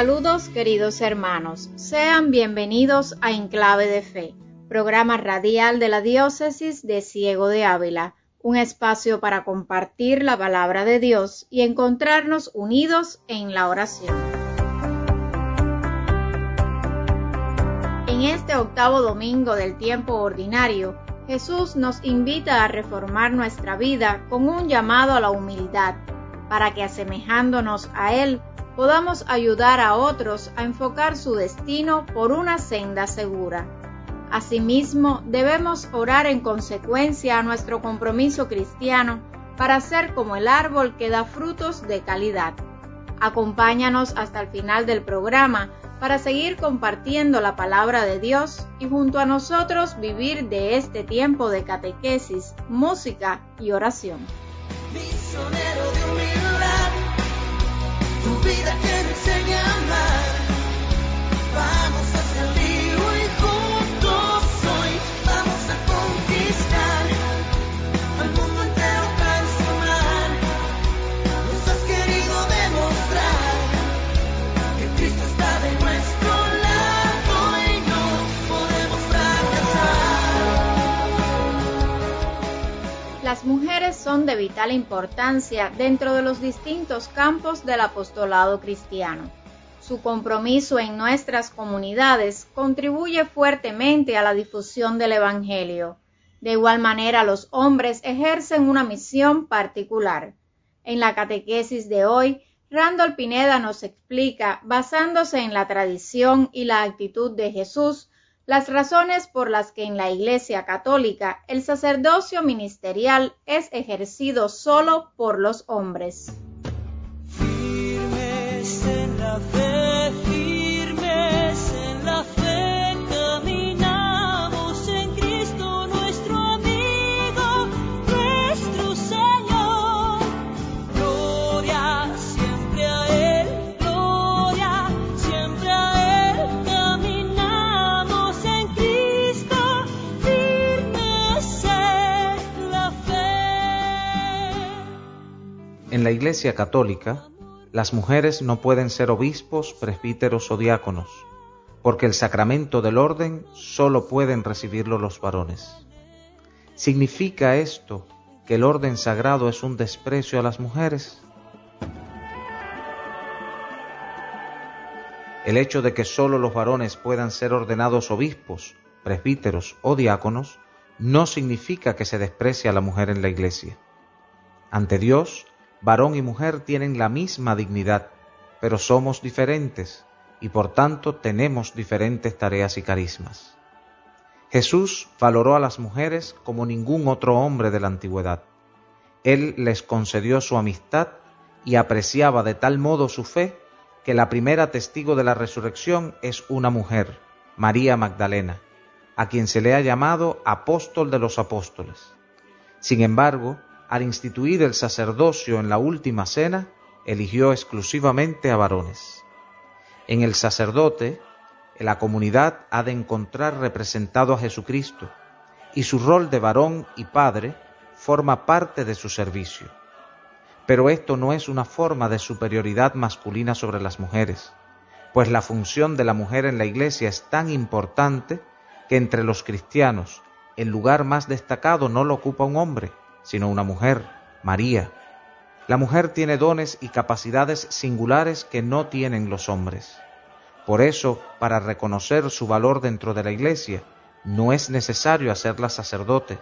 Saludos queridos hermanos, sean bienvenidos a Enclave de Fe, programa radial de la diócesis de Ciego de Ávila, un espacio para compartir la palabra de Dios y encontrarnos unidos en la oración. En este octavo domingo del tiempo ordinario, Jesús nos invita a reformar nuestra vida con un llamado a la humildad, para que asemejándonos a Él, podamos ayudar a otros a enfocar su destino por una senda segura. Asimismo, debemos orar en consecuencia a nuestro compromiso cristiano para ser como el árbol que da frutos de calidad. Acompáñanos hasta el final del programa para seguir compartiendo la palabra de Dios y junto a nosotros vivir de este tiempo de catequesis, música y oración. Las de vital importancia dentro de los distintos campos del apostolado cristiano. Su compromiso en nuestras comunidades contribuye fuertemente a la difusión del Evangelio. De igual manera, los hombres ejercen una misión particular. En la catequesis de hoy, Randall Pineda nos explica, basándose en la tradición y la actitud de Jesús, las razones por las que en la Iglesia Católica el sacerdocio ministerial es ejercido solo por los hombres. Iglesia Católica, las mujeres no pueden ser obispos, presbíteros o diáconos, porque el sacramento del orden solo pueden recibirlo los varones. ¿Significa esto que el orden sagrado es un desprecio a las mujeres? El hecho de que solo los varones puedan ser ordenados obispos, presbíteros o diáconos no significa que se desprecie a la mujer en la iglesia. Ante Dios, varón y mujer tienen la misma dignidad, pero somos diferentes y por tanto tenemos diferentes tareas y carismas. Jesús valoró a las mujeres como ningún otro hombre de la antigüedad. Él les concedió su amistad y apreciaba de tal modo su fe que la primera testigo de la resurrección es una mujer, María Magdalena, a quien se le ha llamado apóstol de los apóstoles. Sin embargo, al instituir el sacerdocio en la última cena, eligió exclusivamente a varones. En el sacerdote, la comunidad ha de encontrar representado a Jesucristo, y su rol de varón y padre forma parte de su servicio. Pero esto no es una forma de superioridad masculina sobre las mujeres, pues la función de la mujer en la iglesia es tan importante que entre los cristianos el lugar más destacado no lo ocupa un hombre, sino una mujer, María. La mujer tiene dones y capacidades singulares que no tienen los hombres. Por eso, para reconocer su valor dentro de la Iglesia, no es necesario hacerla sacerdote,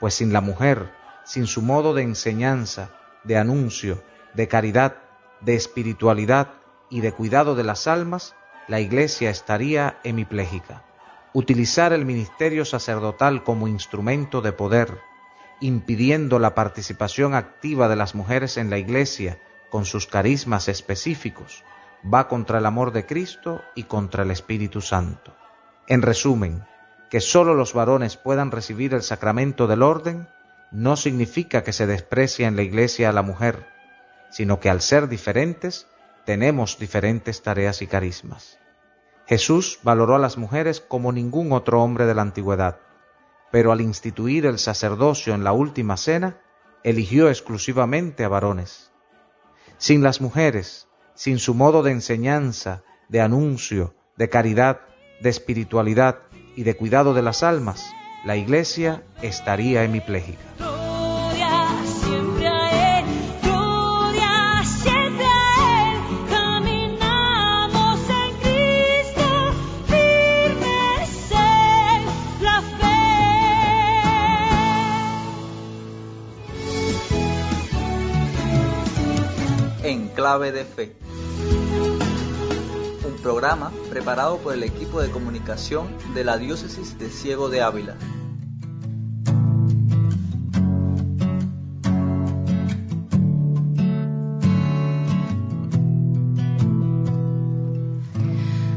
pues sin la mujer, sin su modo de enseñanza, de anuncio, de caridad, de espiritualidad y de cuidado de las almas, la Iglesia estaría hemipléjica. Utilizar el ministerio sacerdotal como instrumento de poder, impidiendo la participación activa de las mujeres en la Iglesia con sus carismas específicos, va contra el amor de Cristo y contra el Espíritu Santo. En resumen, que sólo los varones puedan recibir el sacramento del orden no significa que se desprecia en la Iglesia a la mujer, sino que al ser diferentes tenemos diferentes tareas y carismas. Jesús valoró a las mujeres como ningún otro hombre de la antigüedad pero al instituir el sacerdocio en la última cena, eligió exclusivamente a varones. Sin las mujeres, sin su modo de enseñanza, de anuncio, de caridad, de espiritualidad y de cuidado de las almas, la Iglesia estaría hemipléjica. Clave de fe programa preparado por el equipo de comunicación de la Diócesis de Ciego de Ávila.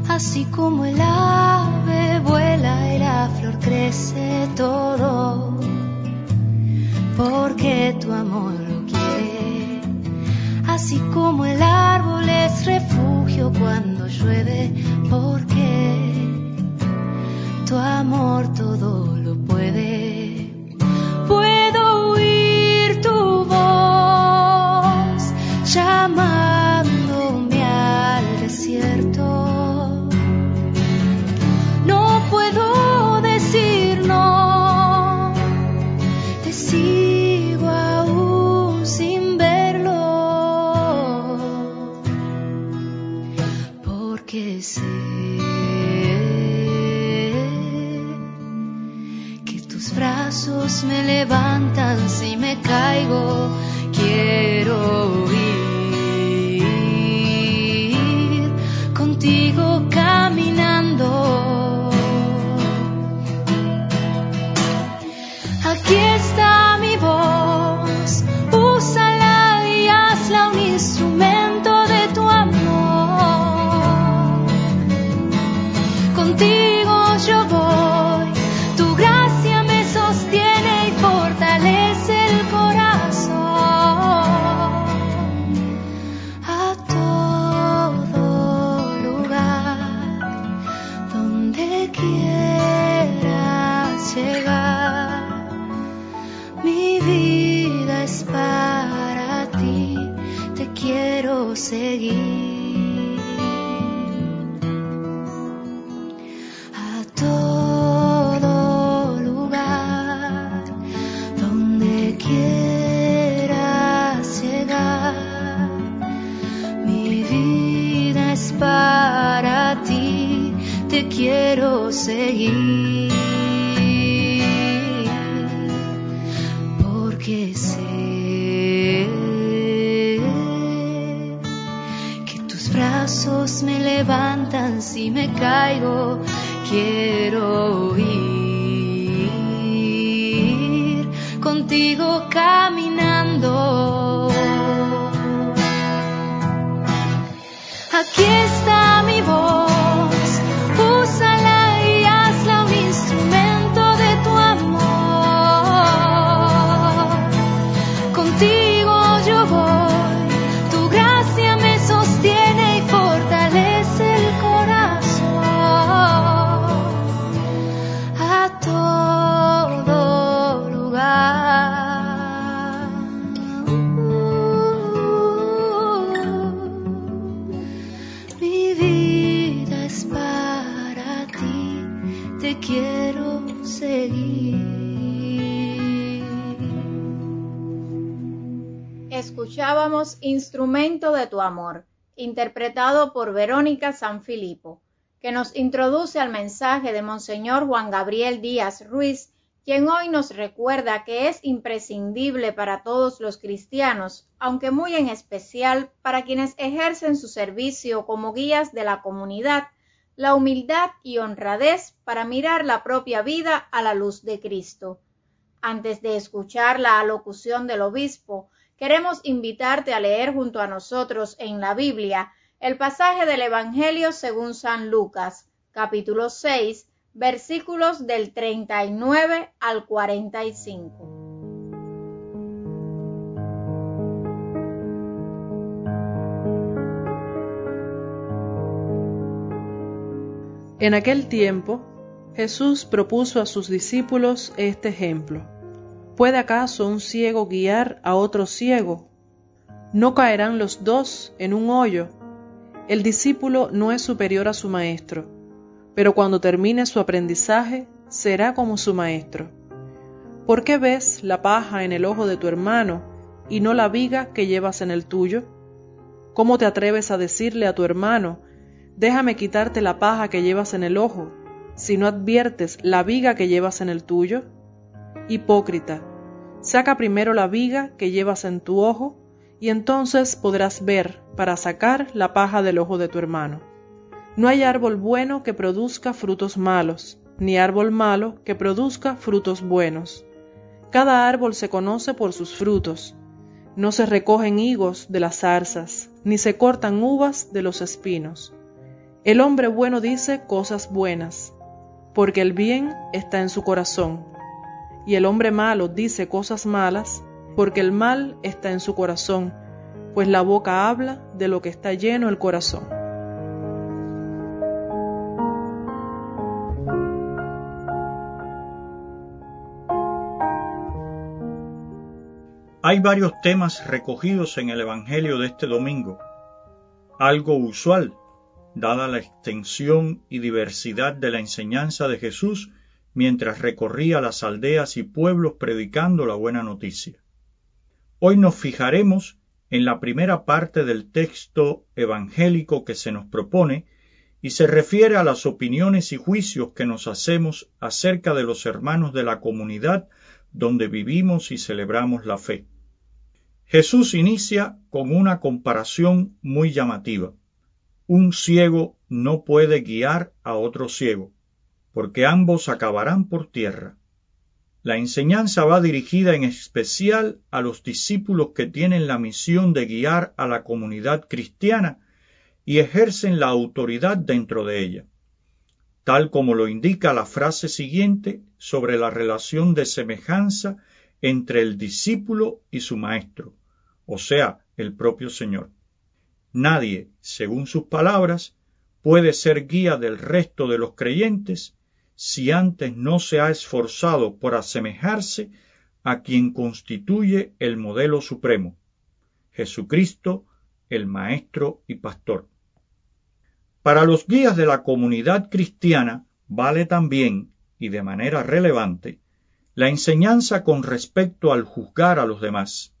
Así como el ave vuela y la flor crece todo, porque tu amor. Así como el árbol es refugio cuando llueve porque tu amor todo lo puede. Aquí está mi voz, úsala y hazla un instrumento quiero seguir. Instrumento de tu amor, interpretado por Verónica Sanfilippo, que nos introduce al mensaje de Monseñor Juan Gabriel Díaz Ruiz, quien hoy nos recuerda que es imprescindible para todos los cristianos, aunque muy en especial para quienes ejercen su servicio como guías de la comunidad, la humildad y honradez para mirar la propia vida a la luz de Cristo. Antes de escuchar la alocución del obispo, queremos invitarte a leer junto a nosotros en la Biblia el pasaje del Evangelio según San Lucas, capítulo 6, versículos del 39 al 45. En aquel tiempo, Jesús propuso a sus discípulos este ejemplo. ¿Puede acaso un ciego guiar a otro ciego? ¿No caerán los dos en un hoyo? El discípulo no es superior a su maestro, pero cuando termine su aprendizaje será como su maestro. ¿Por qué ves la paja en el ojo de tu hermano y no la viga que llevas en el tuyo? ¿Cómo te atreves a decirle a tu hermano, déjame quitarte la paja que llevas en el ojo, si no adviertes la viga que llevas en el tuyo? Hipócrita, saca primero la viga que llevas en tu ojo, y entonces podrás ver para sacar la paja del ojo de tu hermano. No hay árbol bueno que produzca frutos malos, ni árbol malo que produzca frutos buenos. Cada árbol se conoce por sus frutos. No se recogen higos de las zarzas, ni se cortan uvas de los espinos. El hombre bueno dice cosas buenas, porque el bien está en su corazón. Y el hombre malo dice cosas malas, porque el mal está en su corazón, pues la boca habla de lo que está lleno el corazón. Hay varios temas recogidos en el Evangelio de este domingo, algo usual, dada la extensión y diversidad de la enseñanza de Jesús mientras recorría las aldeas y pueblos predicando la buena noticia. Hoy nos fijaremos en la primera parte del texto evangélico que se nos propone y se refiere a las opiniones y juicios que nos hacemos acerca de los hermanos de la comunidad donde vivimos y celebramos la fe. Jesús inicia con una comparación muy llamativa. Un ciego no puede guiar a otro ciego, porque ambos acabarán por tierra. La enseñanza va dirigida en especial a los discípulos que tienen la misión de guiar a la comunidad cristiana y ejercen la autoridad dentro de ella, tal como lo indica la frase siguiente sobre la relación de semejanza entre el discípulo y su maestro, o sea, el propio Señor. Nadie, según sus palabras, puede ser guía del resto de los creyentes si antes no se ha esforzado por asemejarse a quien constituye el modelo supremo, Jesucristo, el Maestro y Pastor. Para los guías de la comunidad cristiana vale también, y de manera relevante, la enseñanza con respecto al juzgar a los demás,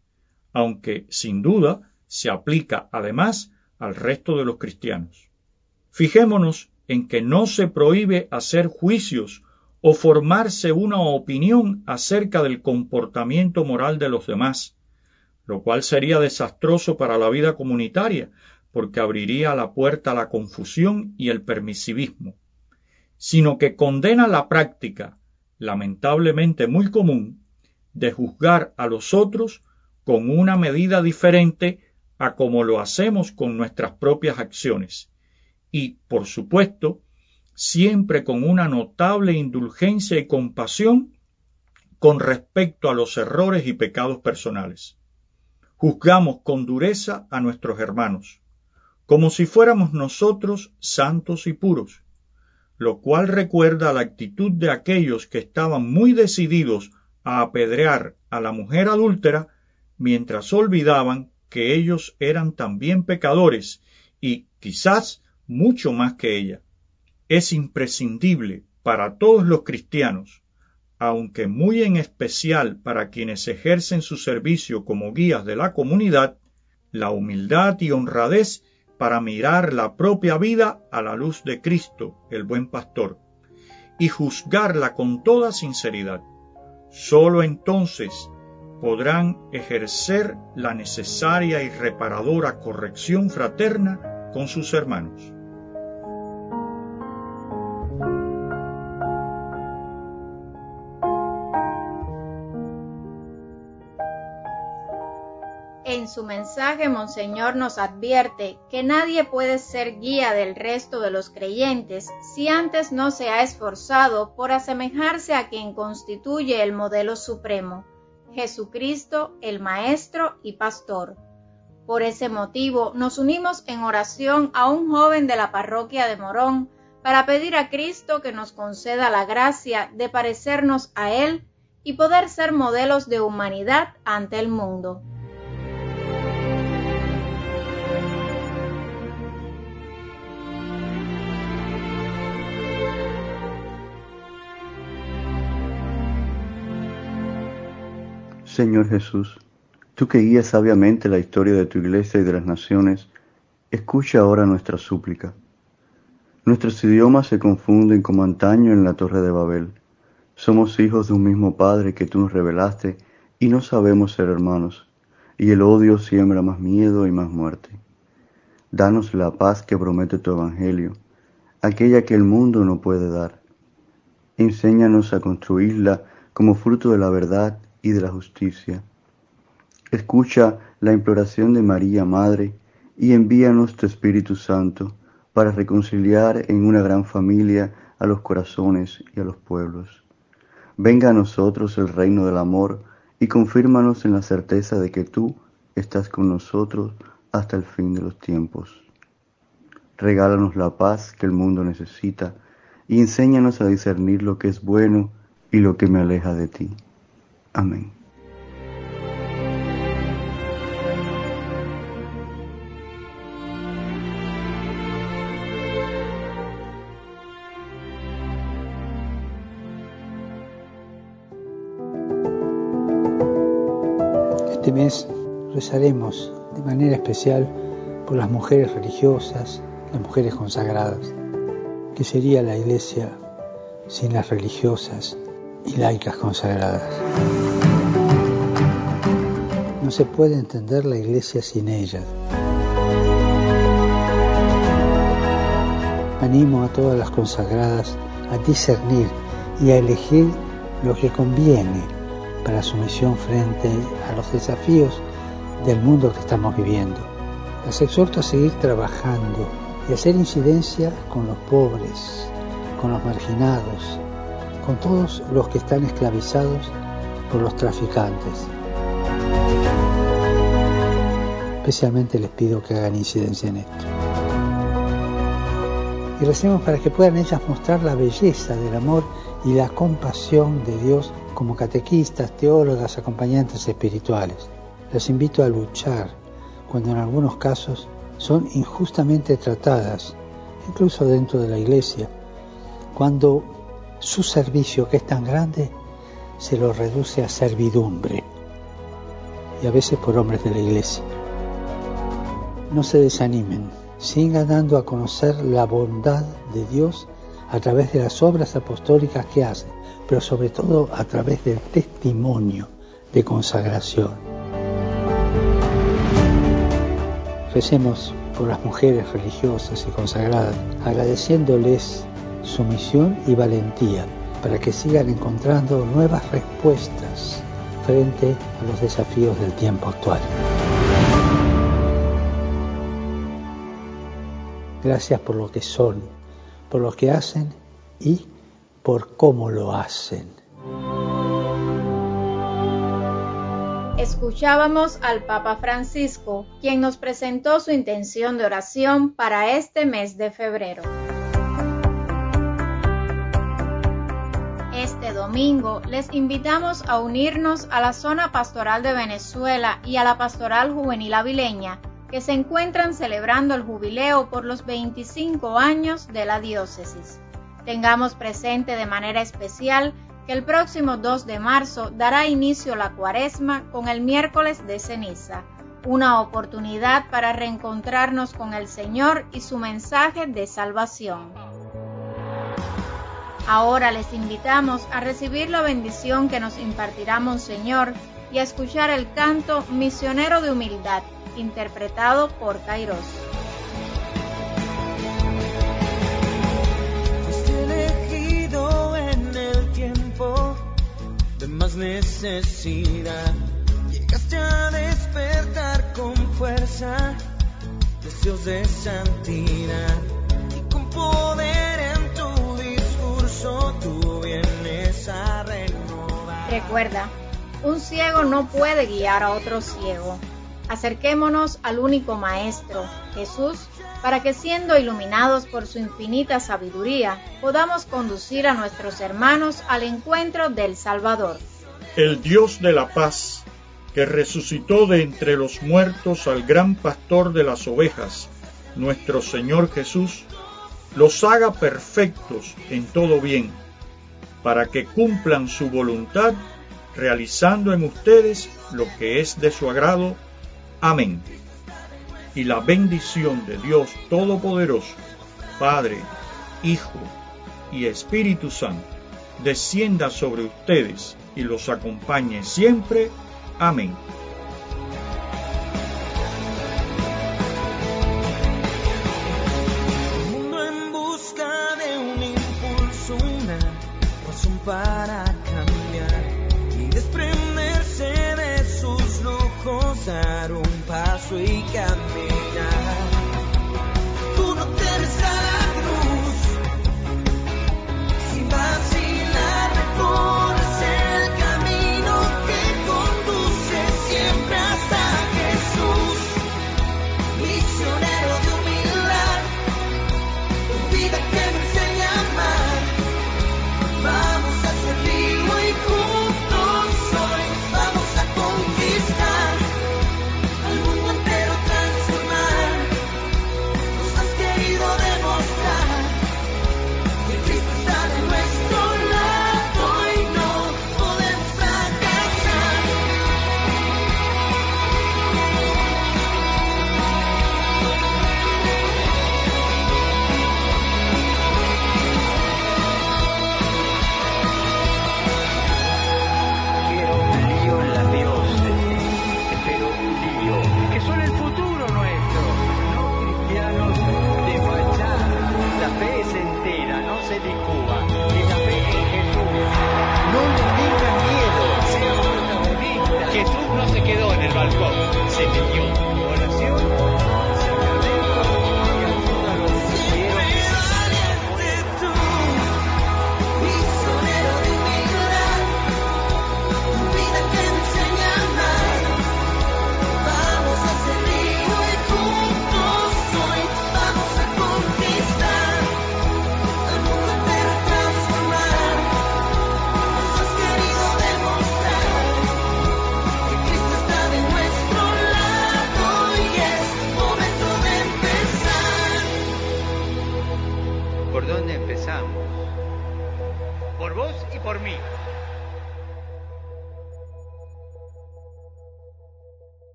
aunque sin duda se aplica además al resto de los cristianos. Fijémonos en que no se prohíbe hacer juicios o formarse una opinión acerca del comportamiento moral de los demás, lo cual sería desastroso para la vida comunitaria, porque abriría la puerta a la confusión y el permisivismo, sino que condena la práctica, lamentablemente muy común, de juzgar a los otros con una medida diferente a como lo hacemos con nuestras propias acciones, y, por supuesto, siempre con una notable indulgencia y compasión con respecto a los errores y pecados personales. Juzgamos con dureza a nuestros hermanos, como si fuéramos nosotros santos y puros, lo cual recuerda la actitud de aquellos que estaban muy decididos a apedrear a la mujer adúltera mientras olvidaban que ellos eran también pecadores y quizás mucho más que ella. Es imprescindible para todos los cristianos, aunque muy en especial para quienes ejercen su servicio como guías de la comunidad, la humildad y honradez para mirar la propia vida a la luz de Cristo, el buen pastor, y juzgarla con toda sinceridad. Sólo entonces podrán ejercer la necesaria y reparadora corrección fraterna con sus hermanos. Su mensaje, Monseñor nos advierte que nadie puede ser guía del resto de los creyentes si antes no se ha esforzado por asemejarse a quien constituye el modelo supremo, Jesucristo, el Maestro y Pastor. Por ese motivo, nos unimos en oración a un joven de la parroquia de Morón para pedir a Cristo que nos conceda la gracia de parecernos a Él y poder ser modelos de humanidad ante el mundo. Señor Jesús, tú que guías sabiamente la historia de tu iglesia y de las naciones, escucha ahora nuestra súplica. Nuestros idiomas se confunden como antaño en la torre de Babel. Somos hijos de un mismo Padre que tú nos revelaste y no sabemos ser hermanos, y el odio siembra más miedo y más muerte. Danos la paz que promete tu Evangelio, aquella que el mundo no puede dar. Enséñanos a construirla como fruto de la verdad y de la justicia. Escucha la imploración de María, Madre, y envíanos tu Espíritu Santo para reconciliar en una gran familia a los corazones y a los pueblos. Venga a nosotros el reino del amor y confírmanos en la certeza de que tú estás con nosotros hasta el fin de los tiempos. Regálanos la paz que el mundo necesita y enséñanos a discernir lo que es bueno y lo que me aleja de ti. Amén. Este mes rezaremos de manera especial por las mujeres religiosas, las mujeres consagradas, que sería la iglesia sin las religiosas y laicas consagradas. No se puede entender la iglesia sin ellas. Animo a todas las consagradas a discernir y a elegir lo que conviene para su misión frente a los desafíos del mundo que estamos viviendo. Las exhorto a seguir trabajando y hacer incidencia con los pobres, con los marginados, con todos los que están esclavizados por los traficantes. Especialmente les pido que hagan incidencia en esto. Y recemos para que puedan ellas mostrar la belleza del amor y la compasión de Dios como catequistas, teólogas, acompañantes espirituales. Les invito a luchar cuando en algunos casos son injustamente tratadas, incluso dentro de la iglesia, cuando su servicio, que es tan grande, se lo reduce a servidumbre, y a veces por hombres de la iglesia. No se desanimen, sigan dando a conocer la bondad de Dios a través de las obras apostólicas que hacen, pero sobre todo a través del testimonio de consagración. Recemos por las mujeres religiosas y consagradas, agradeciéndoles su misión y valentía para que sigan encontrando nuevas respuestas frente a los desafíos del tiempo actual. Gracias por lo que son, por lo que hacen y por cómo lo hacen. Escuchábamos al Papa Francisco, quien nos presentó su intención de oración para este mes de febrero. Este domingo les invitamos a unirnos a la zona pastoral de Venezuela y a la pastoral juvenil avileña, que se encuentran celebrando el jubileo por los 25 años de la diócesis. Tengamos presente de manera especial que el próximo 2 de marzo dará inicio la cuaresma con el miércoles de ceniza, una oportunidad para reencontrarnos con el Señor y su mensaje de salvación. Ahora les invitamos a recibir la bendición que nos impartirá Monseñor y a escuchar el canto Misionero de Humildad, interpretado por Kairos. de más necesidad. Llegaste a despertar con fuerza, deseos de santidad y con poder en tu discurso tú vienes a renovar. Recuerda, un ciego no puede guiar a otro ciego. Acerquémonos al único Maestro, Jesús, para que siendo iluminados por su infinita sabiduría, podamos conducir a nuestros hermanos al encuentro del Salvador. El Dios de la paz, que resucitó de entre los muertos al gran pastor de las ovejas, nuestro Señor Jesús, los haga perfectos en todo bien, para que cumplan su voluntad realizando en ustedes lo que es de su agrado. Amén. Y la bendición de Dios Todopoderoso, Padre, Hijo y Espíritu Santo, descienda sobre ustedes y los acompañe siempre. Amén. Dar un paso y caminar.